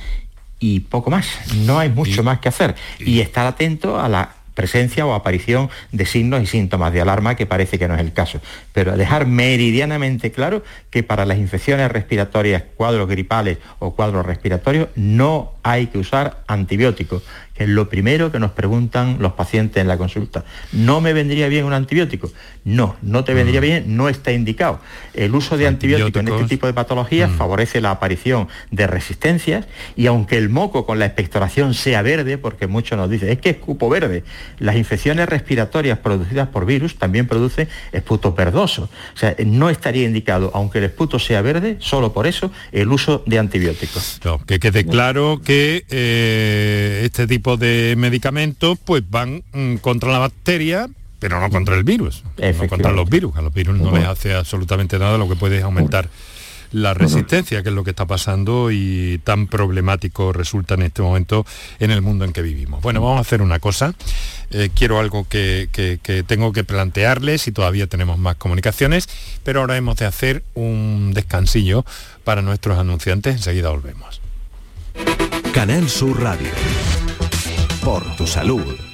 S5: y poco más. No hay mucho más que hacer. Y estar atento a la presencia o aparición de signos y síntomas de alarma que parece que no es el caso. Pero dejar meridianamente claro que para las infecciones respiratorias, cuadros gripales o cuadros respiratorios, no hay que usar antibióticos que es lo primero que nos preguntan los pacientes en la consulta. ¿No me vendría bien un antibiótico? No, no te vendría mm. bien, no está indicado. El uso de antibióticos, en este tipo de patologías mm. favorece la aparición de resistencias y aunque el moco con la expectoración sea verde, porque muchos nos dicen, es que escupo verde, las infecciones respiratorias producidas por virus también producen esputos verdosos. O sea, no estaría indicado, aunque el esputo sea verde, solo por eso, el uso de antibióticos.
S1: que quede claro que eh, este tipo de medicamentos pues van mm, contra la bacteria, pero no contra el virus, no contra los virus. A los virus no les hace absolutamente nada, lo que puede aumentar la resistencia, que es lo que está pasando y tan problemático resulta en este momento en el mundo en que vivimos. Bueno, vamos a hacer una cosa. Eh, quiero algo que, que, tengo que plantearles y todavía tenemos más comunicaciones, pero ahora hemos de hacer un descansillo para nuestros anunciantes. Enseguida volvemos.
S3: Canal Sur Radio por tu salud.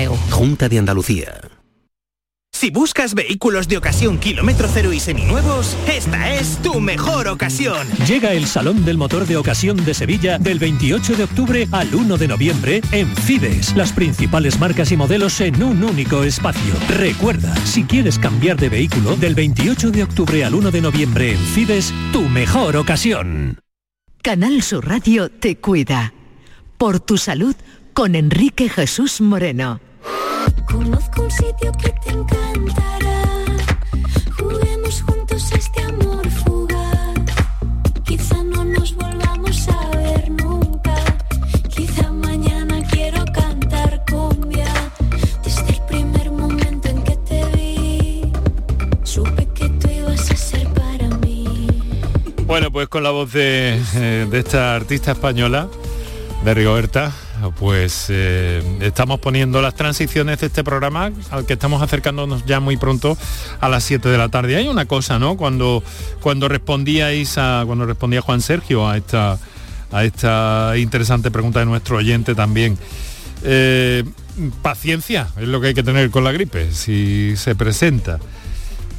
S3: Junta de Andalucía.
S11: Si buscas vehículos de ocasión kilómetro cero y seminuevos, esta es tu mejor ocasión.
S12: Llega el Salón del Motor de Ocasión de Sevilla del 28 de octubre al 1 de noviembre en Fides. Las principales marcas y modelos en un único espacio. Recuerda, si quieres cambiar de vehículo, del 28 de octubre al 1 de noviembre en Fides, tu mejor ocasión.
S2: Canal Sur Radio te cuida. Por tu salud con Enrique Jesús Moreno.
S4: Conozco un sitio que te encantará. Juguemos juntos este amor fugaz. Quizá no nos volvamos a ver nunca. Quizá mañana quiero cantar cumbia. Desde el primer momento en que te vi, supe que tú ibas a ser para mí.
S1: Bueno, pues con la voz de, eh, de esta artista española, de Rigoberta pues eh, estamos poniendo las transiciones de este programa al que estamos acercándonos ya muy pronto a las 7 de la tarde. Hay una cosa, ¿no? Cuando, cuando respondíais a, cuando respondía Juan Sergio a esta, a esta interesante pregunta de nuestro oyente también. Eh, paciencia es lo que hay que tener con la gripe, si se presenta.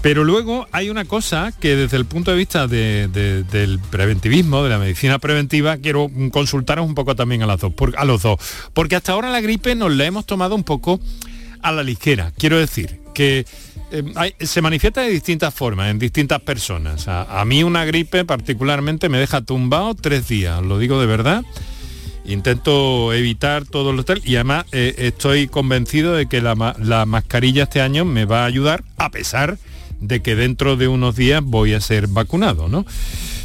S1: Pero luego hay una cosa que desde el punto de vista del preventivismo, de la medicina preventiva, quiero consultaros un poco también a, las dos, a los dos. Porque hasta ahora la gripe nos la hemos tomado un poco a la ligera. Quiero decir que eh, se manifiesta de distintas formas, en distintas personas. A, mí una gripe particularmente me deja tumbado tres días, lo digo de verdad. Intento evitar todos los y además eh, estoy convencido de que la, la mascarilla este año me va a ayudar a pesar que dentro de unos días voy a ser vacunado, ¿no?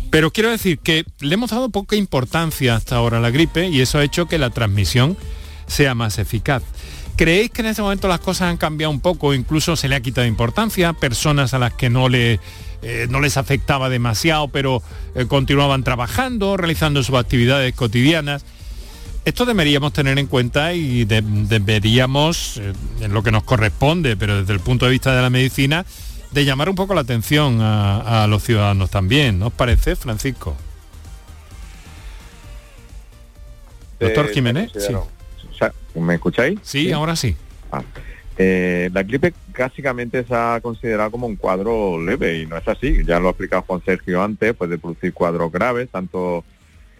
S1: Pero quiero decir que le hemos dado poca importancia hasta ahora a la gripe y eso ha hecho que la transmisión sea más eficaz. ¿Creéis que en este momento las cosas han cambiado un poco, incluso se le ha quitado importancia, personas a las que no, le, eh, no les afectaba demasiado, pero eh, continuaban trabajando, realizando sus actividades cotidianas? Esto deberíamos tener en cuenta y deberíamos, eh, en lo que nos corresponde, pero desde el punto de vista de la medicina, de llamar un poco la atención a, los ciudadanos también, ¿no os parece, Francisco? Doctor Jiménez,
S6: sí. ¿Me escucháis?
S1: Sí, ahora sí.
S6: Ah, Eh, la gripe básicamente se ha considerado como un cuadro leve y no es así. Ya lo ha explicado Juan Sergio antes, puede producir cuadros graves, tanto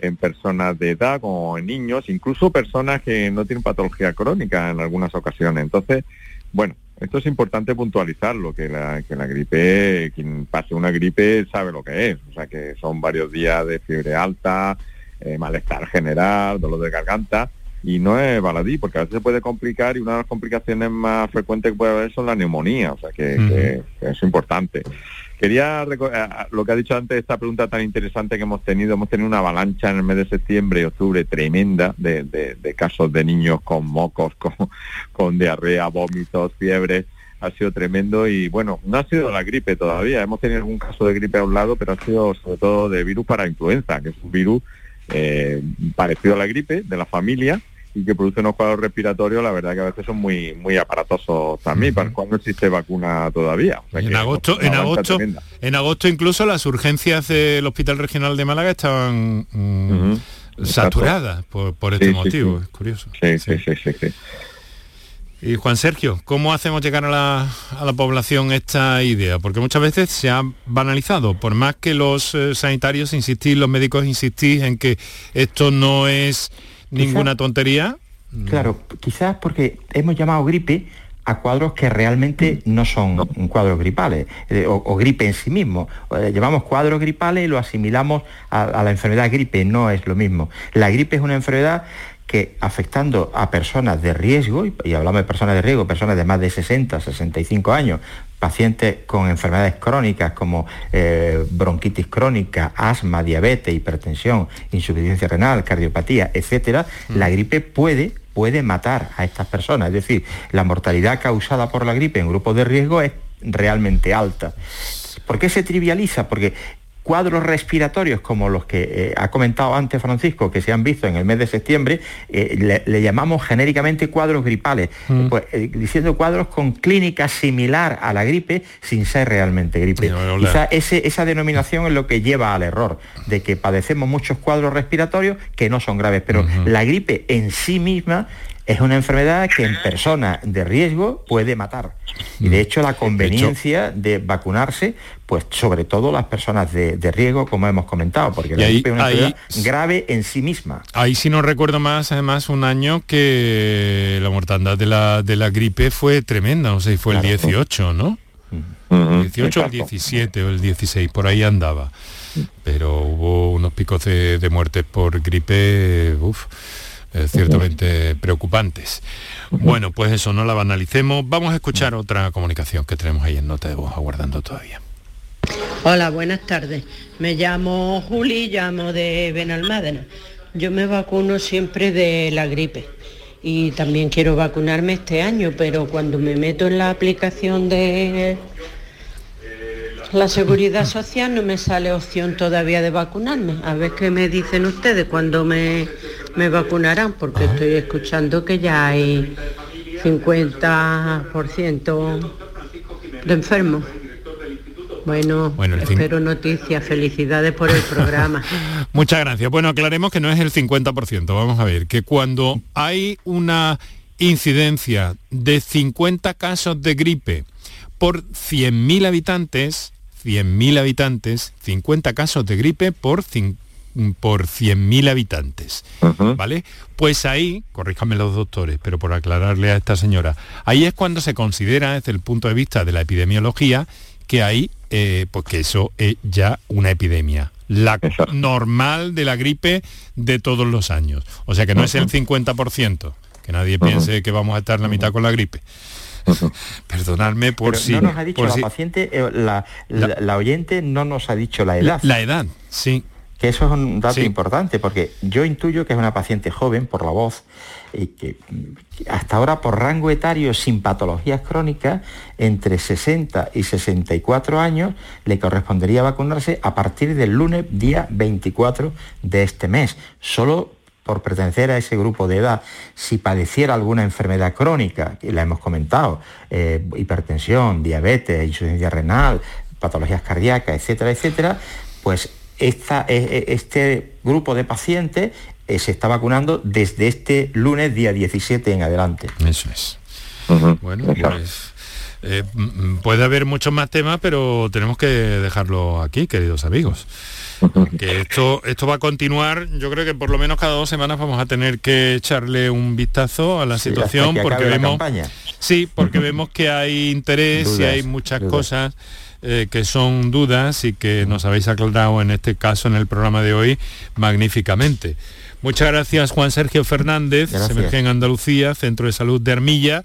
S6: en personas de edad como en niños, incluso personas que no tienen patología crónica en algunas ocasiones. Entonces, bueno, esto es importante puntualizarlo, que la, que la gripe, quien pase una gripe sabe lo que es, o sea que son varios días de fiebre alta, eh, malestar general, dolor de garganta, y no es baladí, porque a veces se puede complicar y una de las complicaciones más frecuentes que puede haber son la neumonía, o sea que, es importante. Quería lo que ha dicho antes, esta pregunta tan interesante que hemos tenido, hemos tenido una avalancha en el mes de septiembre y octubre tremenda de, de, casos de niños con mocos, con, con diarrea, vómitos, fiebre. Ha sido tremendo y bueno, no ha sido la gripe todavía, hemos tenido algún caso de gripe a un lado, pero ha sido sobre todo de virus para influenza, que es un virus eh, parecido a la gripe, de la familia, y que produce unos cuadros respiratorios, la verdad que a veces son muy muy aparatosos también, para cuando existe vacuna todavía.
S1: en agosto, en agosto, en agosto incluso las urgencias del Hospital Regional de Málaga estaban mm, saturadas por, este motivo, es curioso.
S6: Sí, sí, sí, sí.
S1: Y Juan Sergio, ¿cómo hacemos llegar a la, a la, población esta idea? Porque muchas veces se ha banalizado, por más que los eh, sanitarios insistís, los médicos insistís en que esto no es ninguna tontería.
S5: Claro, quizás porque hemos llamado gripe a cuadros que realmente no son cuadros gripales eh, o, gripe en sí mismo. Eh, llevamos cuadros gripales y lo asimilamos a, la enfermedad gripe, no es lo mismo. La gripe es una enfermedad que afectando a personas de riesgo, y hablamos de personas de riesgo, personas de más de 60, 65 años, pacientes con enfermedades crónicas como eh, bronquitis crónica, asma, diabetes, hipertensión, insuficiencia renal, cardiopatía, etcétera, mm. la gripe puede puede matar a estas personas. Es decir, la mortalidad causada por la gripe en grupos de riesgo es realmente alta. ¿Por qué se trivializa? Porque cuadros respiratorios como los que eh, ha comentado antes Francisco, que se han visto en el mes de septiembre, eh, le, llamamos genéricamente cuadros gripales, mm. pues, eh, diciendo cuadros con clínica similar a la gripe sin ser realmente gripe. Quizá esa denominación es lo que lleva al error, de que padecemos muchos cuadros respiratorios que no son graves, pero la gripe en sí misma es una enfermedad que en personas de riesgo puede matar. Y de hecho la conveniencia de, vacunarse, pues sobre todo las personas de, riesgo, como hemos comentado, porque la gripe es una enfermedad grave en sí misma.
S1: Ahí sí no recuerdo más, además, un año que la mortandad de la, de la gripe fue tremenda, no sé si fue el 18, ¿no? El 18 o el 17 o el 16, por ahí andaba. Pero hubo unos picos de, de muertes por gripe, uff eh, ciertamente preocupantes. Bueno, pues eso, no la banalicemos. Vamos a escuchar otra comunicación que tenemos ahí en nota de voz aguardando todavía.
S13: Hola, buenas tardes. Me llamo Juli, llamo de Benalmádena. Yo me vacuno siempre de la gripe y también quiero vacunarme este año, pero cuando me meto en la aplicación de la seguridad social no me sale opción todavía de vacunarme. A ver qué me dicen ustedes cuando me me vacunarán porque estoy escuchando que ya hay 50% de enfermos. Bueno, espero noticias, felicidades por el programa.
S1: Muchas gracias. Bueno, aclaremos que no es el 50%, vamos a ver, que cuando hay una incidencia de 50 casos de gripe por 100.000 habitantes, 100.000 habitantes, 50 casos de gripe por 50 por 100.000 habitantes, ¿vale? Pues ahí, corríjame los doctores, pero por aclararle a esta señora, ahí es cuando se considera desde el punto de vista de la epidemiología que hay, eh, pues que eso es ya una epidemia, la normal de la gripe de todos los años. O sea que no es el 50%, que nadie piense que vamos a estar la mitad con la gripe. Perdonadme por si...
S5: No nos ha dicho la paciente, eh, la, oyente no nos ha dicho la edad.
S1: la edad, sí
S5: que eso es un dato importante, porque yo intuyo que es una paciente joven por la voz, y que hasta ahora por rango etario sin patologías crónicas, entre 60 y 64 años, le correspondería vacunarse a partir del lunes día 24 de este mes. Solo por pertenecer a ese grupo de edad, si padeciera alguna enfermedad crónica, y la hemos comentado, eh, hipertensión, diabetes, insuficiencia renal, patologías cardíacas, etcétera, etcétera, pues esta, e, e, este grupo de pacientes eh, se está vacunando desde este lunes día 17 en adelante.
S1: Eso es. Bueno, pues eh, puede haber muchos más temas, pero tenemos que dejarlo aquí, queridos amigos. Que esto, esto va a continuar, yo creo que por lo menos cada dos semanas vamos a tener que echarle un vistazo a la situación porque vemos. Sí, porque vemos que hay interés y hay muchas cosas eh, que son dudas y que nos habéis aclarado en este caso en el programa de hoy magníficamente. Muchas gracias Juan Sergio Fernández, se en Andalucía, Centro de Salud de Armilla.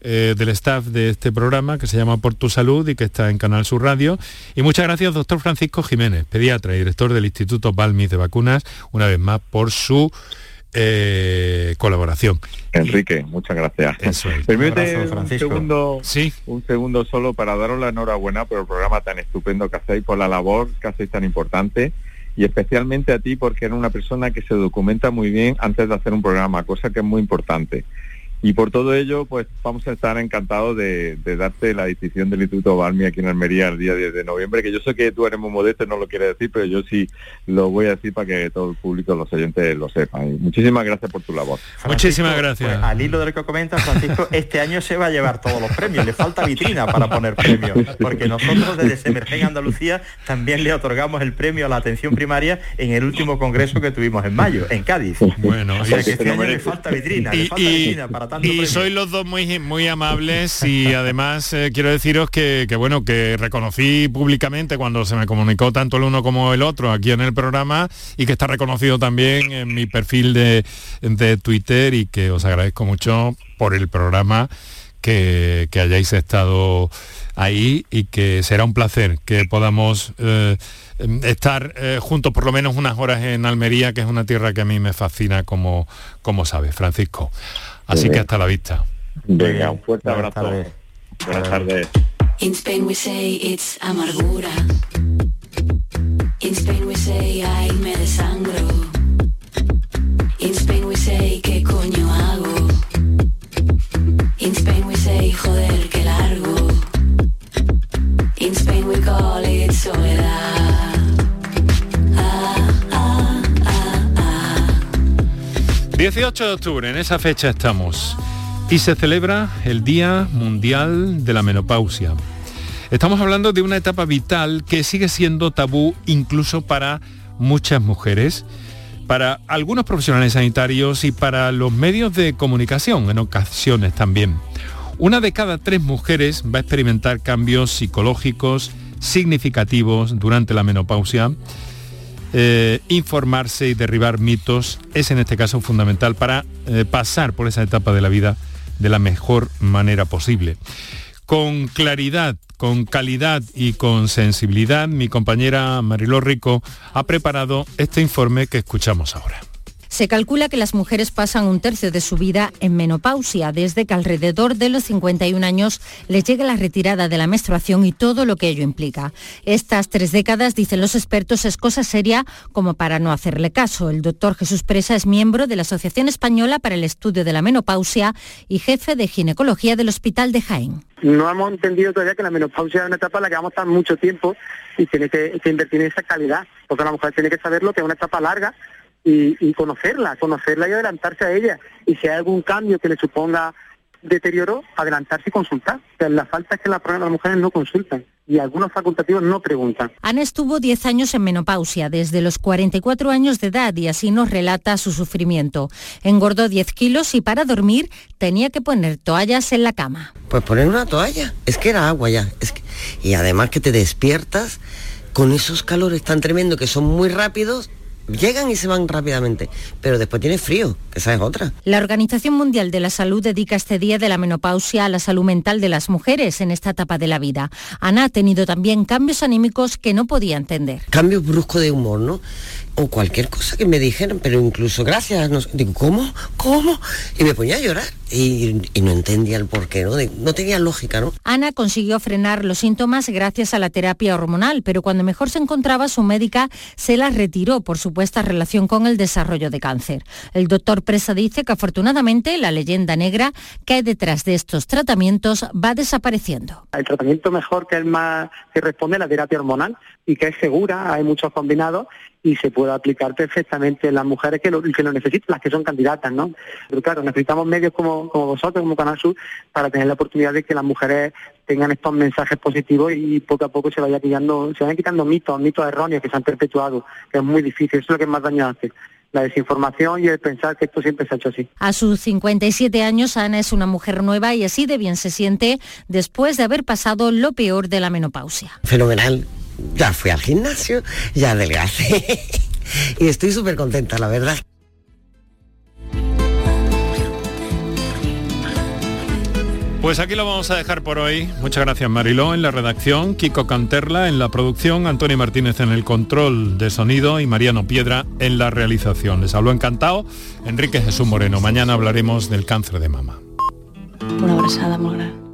S1: Eh, del staff de este programa que se llama Por tu Salud y que está en Canal Sur Radio. Y muchas gracias, doctor Francisco Jiménez, pediatra y director del Instituto Balmis de Vacunas, una vez más por su eh, colaboración.
S6: Enrique, muchas gracias. Permíteme un, segundo, ¿Sí? un segundo solo para daros la enhorabuena por el programa tan estupendo que hacéis, por la labor que hacéis tan importante y especialmente a ti porque eres una persona que se documenta muy bien antes de hacer un programa, cosa que es muy importante. Y por todo ello, pues vamos a estar encantados de, darte la decisión del Instituto Balmi aquí en Almería el día 10 de noviembre, que yo sé que tú eres muy modesto, no lo quieres decir, pero yo sí lo voy a decir para que todo el público, los oyentes lo sepan. Y muchísimas gracias por tu labor.
S1: muchísimas gracias.
S5: Pues, al hilo de lo que comenta Francisco, este año se va a llevar todos los premios, le falta vitrina para poner premios, porque nosotros desde Semergen Andalucía también le otorgamos el premio a la atención primaria en el último congreso que tuvimos en mayo, en Cádiz.
S1: Bueno,
S5: o sea que este año le falta vitrina, le falta vitrina para
S1: y sois los dos muy, muy amables y además eh, quiero deciros que, bueno, que reconocí públicamente cuando se me comunicó tanto el uno como el otro aquí en el programa y que está reconocido también en mi perfil de, Twitter y que os agradezco mucho por el programa que, hayáis estado ahí y que será un placer que podamos eh, estar eh, juntos por lo menos unas horas en Almería, que es una tierra que a mí me fascina como, como sabes, Francisco. Así que hasta la vista.
S6: Venga, un fuerte abrazo. Buenas tardes. In Spain we say it's amargura. In Spain we say ay me desangro. In Spain we say qué coño hago. In Spain we say joder qué largo. In Spain we call it soledad. 18 de octubre, en esa fecha estamos. Y se celebra el Día Mundial de la Menopausia. Estamos hablando de una etapa vital que sigue siendo tabú incluso para muchas mujeres, para algunos profesionales sanitarios y para los medios de comunicación en ocasiones también. Una de cada tres mujeres va a experimentar cambios psicológicos significativos durante la menopausia eh, informarse y derribar mitos es en este caso fundamental para eh, pasar por esa etapa de la vida de la mejor manera posible. Con claridad, con calidad y con sensibilidad, mi compañera Mariló Rico ha preparado este informe que escuchamos ahora.
S14: Se calcula que las mujeres pasan un tercio de su vida en menopausia, desde que alrededor de los 51 años les llega la retirada de la menstruación y todo lo que ello implica. Estas tres décadas, dicen los expertos, es cosa seria como para no hacerle caso. El doctor Jesús Presa es miembro de la Asociación Española para el Estudio de la Menopausia y jefe de ginecología del Hospital de Jaén.
S15: No hemos entendido todavía que la menopausia es una etapa en la que vamos a estar mucho tiempo y tiene que, que invertir en esa calidad, porque la mujer tiene que saberlo que es una etapa larga y, conocerla, conocerla y adelantarse a ella. Y si hay algún cambio que le suponga deterioro, adelantarse y consultar. la falta es que las, las mujeres no consultan y algunos facultativos no preguntan.
S14: Ana estuvo 10 años en menopausia, desde los 44 años de edad, y así nos relata su sufrimiento. Engordó 10 kilos y para dormir tenía que poner toallas en la cama.
S16: Pues poner una toalla, es que era agua ya. Es que... Y además que te despiertas con esos calores tan tremendos que son muy rápidos llegan y se van rápidamente, pero después tiene frío, que esa es otra.
S14: La Organización Mundial de la Salud dedica este día de la menopausia a la salud mental de las mujeres en esta etapa de la vida. Ana ha tenido también cambios anímicos que no podía entender.
S16: Cambios bruscos de humor, ¿no? O cualquier cosa que me dijeran, pero incluso gracias, no, digo, ¿cómo? ¿Cómo? Y me ponía a llorar y, no entendía el porqué, ¿no? no tenía lógica, ¿no?
S14: Ana consiguió frenar los síntomas gracias a la terapia hormonal, pero cuando mejor se encontraba su médica se la retiró por supuesta relación con el desarrollo de cáncer. El doctor Presa dice que afortunadamente la leyenda negra que hay detrás de estos tratamientos va desapareciendo.
S15: El tratamiento mejor que el más que responde a la terapia hormonal y que es segura, hay muchos combinados y se puede aplicar perfectamente en las mujeres que lo, que lo necesitan, las que son candidatas, ¿no? Pero claro, necesitamos medios como, como vosotros, como Canal Sur, para tener la oportunidad de que las mujeres tengan estos mensajes positivos y poco a poco se vaya quitando, se vayan quitando mitos, mitos erróneos que se han perpetuado, que es muy difícil, eso es lo que más daño hace la desinformación y el pensar que esto siempre se ha hecho así.
S14: A sus 57 años, Ana es una mujer nueva y así de bien se siente después de haber pasado lo peor de la menopausia.
S16: Fenomenal. Ya fui al gimnasio, ya adelgacé y estoy súper contenta, la verdad.
S1: Pues aquí lo vamos a dejar por hoy. Muchas gracias Mariló en la redacción, Kiko Canterla en la producción, Antonio Martínez en el control de sonido y Mariano Piedra en la realización. Les habló encantado Enrique Jesús Moreno. Mañana hablaremos del cáncer de mama.
S8: Una abrazada muy grande.